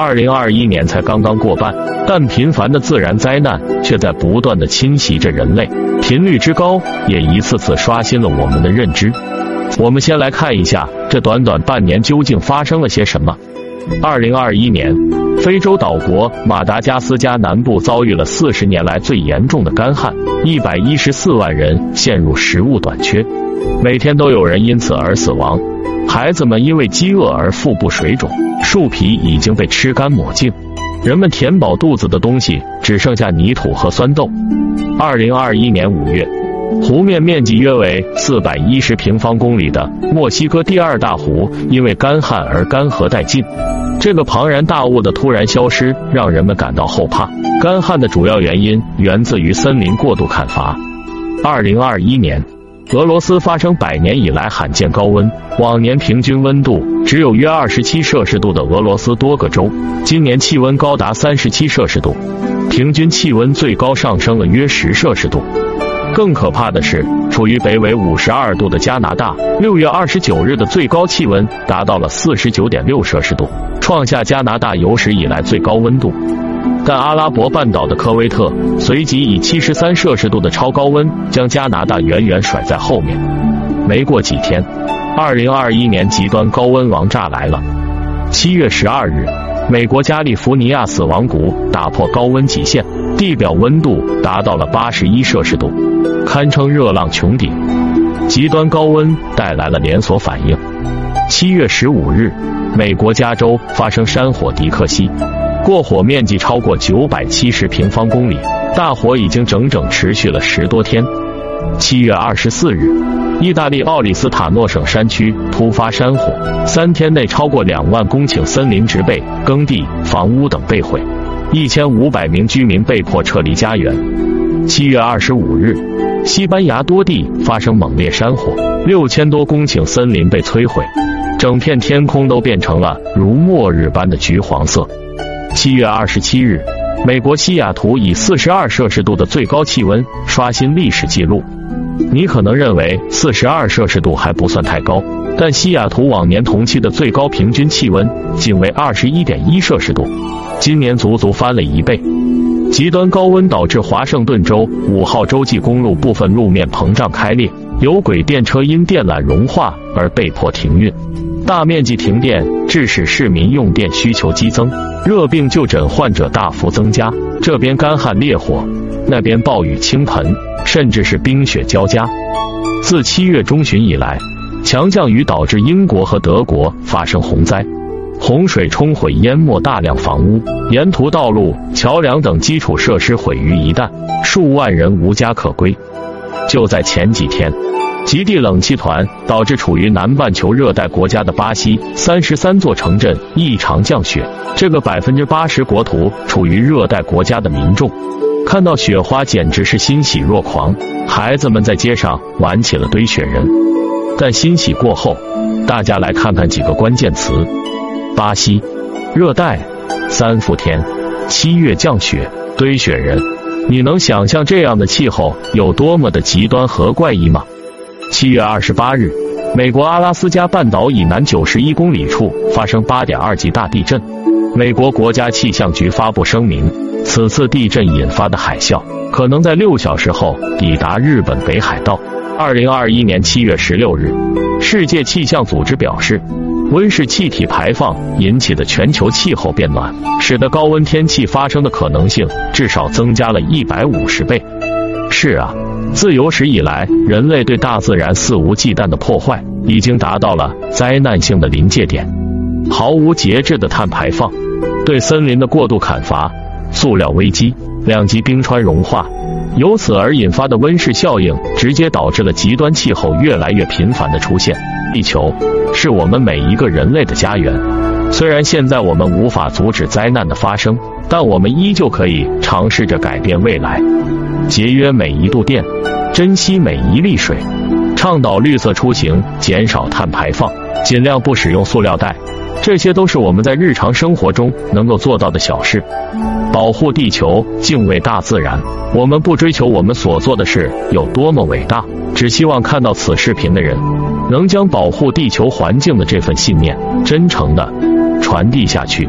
二零二一年才刚刚过半，但频繁的自然灾难却在不断的侵袭着人类，频率之高也一次次刷新了我们的认知。我们先来看一下这短短半年究竟发生了些什么。二零二一年，非洲岛国马达加斯加南部遭遇了四十年来最严重的干旱，一百一十四万人陷入食物短缺，每天都有人因此而死亡。孩子们因为饥饿而腹部水肿，树皮已经被吃干抹净，人们填饱肚子的东西只剩下泥土和酸豆。二零二一年五月，湖面面积约为四百一十平方公里的墨西哥第二大湖因为干旱而干涸殆尽。这个庞然大物的突然消失让人们感到后怕。干旱的主要原因源自于森林过度砍伐。二零二一年。俄罗斯发生百年以来罕见高温，往年平均温度只有约二十七摄氏度的俄罗斯多个州，今年气温高达三十七摄氏度，平均气温最高上升了约十摄氏度。更可怕的是，处于北纬五十二度的加拿大，六月二十九日的最高气温达到了四十九点六摄氏度，创下加拿大有史以来最高温度。但阿拉伯半岛的科威特随即以七十三摄氏度的超高温将加拿大远远甩在后面。没过几天，二零二一年极端高温王炸来了。七月十二日，美国加利福尼亚死亡谷打破高温极限，地表温度达到了八十一摄氏度，堪称热浪穹顶。极端高温带来了连锁反应。七月十五日，美国加州发生山火迪克西。过火面积超过九百七十平方公里，大火已经整整持续了十多天。七月二十四日，意大利奥里斯塔诺省山区突发山火，三天内超过两万公顷森林植被、耕地、房屋等被毁，一千五百名居民被迫撤离家园。七月二十五日，西班牙多地发生猛烈山火，六千多公顷森林被摧毁，整片天空都变成了如末日般的橘黄色。七月二十七日，美国西雅图以四十二摄氏度的最高气温刷新历史记录。你可能认为四十二摄氏度还不算太高，但西雅图往年同期的最高平均气温仅为二十一点一摄氏度，今年足足翻了一倍。极端高温导致华盛顿州五号洲际公路部分路面膨胀开裂，有轨电车因电缆融化而被迫停运。大面积停电致使市民用电需求激增，热病就诊患者大幅增加。这边干旱烈火，那边暴雨倾盆，甚至是冰雪交加。自七月中旬以来，强降雨导致英国和德国发生洪灾，洪水冲毁淹没大量房屋，沿途道路、桥梁等基础设施毁于一旦，数万人无家可归。就在前几天。极地冷气团导致处于南半球热带国家的巴西三十三座城镇异常降雪。这个百分之八十国土处于热带国家的民众，看到雪花简直是欣喜若狂，孩子们在街上玩起了堆雪人。但欣喜过后，大家来看看几个关键词：巴西热带三伏天，七月降雪堆雪人。你能想象这样的气候有多么的极端和怪异吗？七月二十八日，美国阿拉斯加半岛以南九十一公里处发生八点二级大地震。美国国家气象局发布声明，此次地震引发的海啸可能在六小时后抵达日本北海道。二零二一年七月十六日，世界气象组织表示，温室气体排放引起的全球气候变暖，使得高温天气发生的可能性至少增加了一百五十倍。是啊。自有史以来，人类对大自然肆无忌惮的破坏，已经达到了灾难性的临界点。毫无节制的碳排放，对森林的过度砍伐，塑料危机，两极冰川融化，由此而引发的温室效应，直接导致了极端气候越来越频繁的出现。地球是我们每一个人类的家园，虽然现在我们无法阻止灾难的发生。但我们依旧可以尝试着改变未来，节约每一度电，珍惜每一粒水，倡导绿色出行，减少碳排放，尽量不使用塑料袋。这些都是我们在日常生活中能够做到的小事。保护地球，敬畏大自然。我们不追求我们所做的事有多么伟大，只希望看到此视频的人能将保护地球环境的这份信念真诚的传递下去。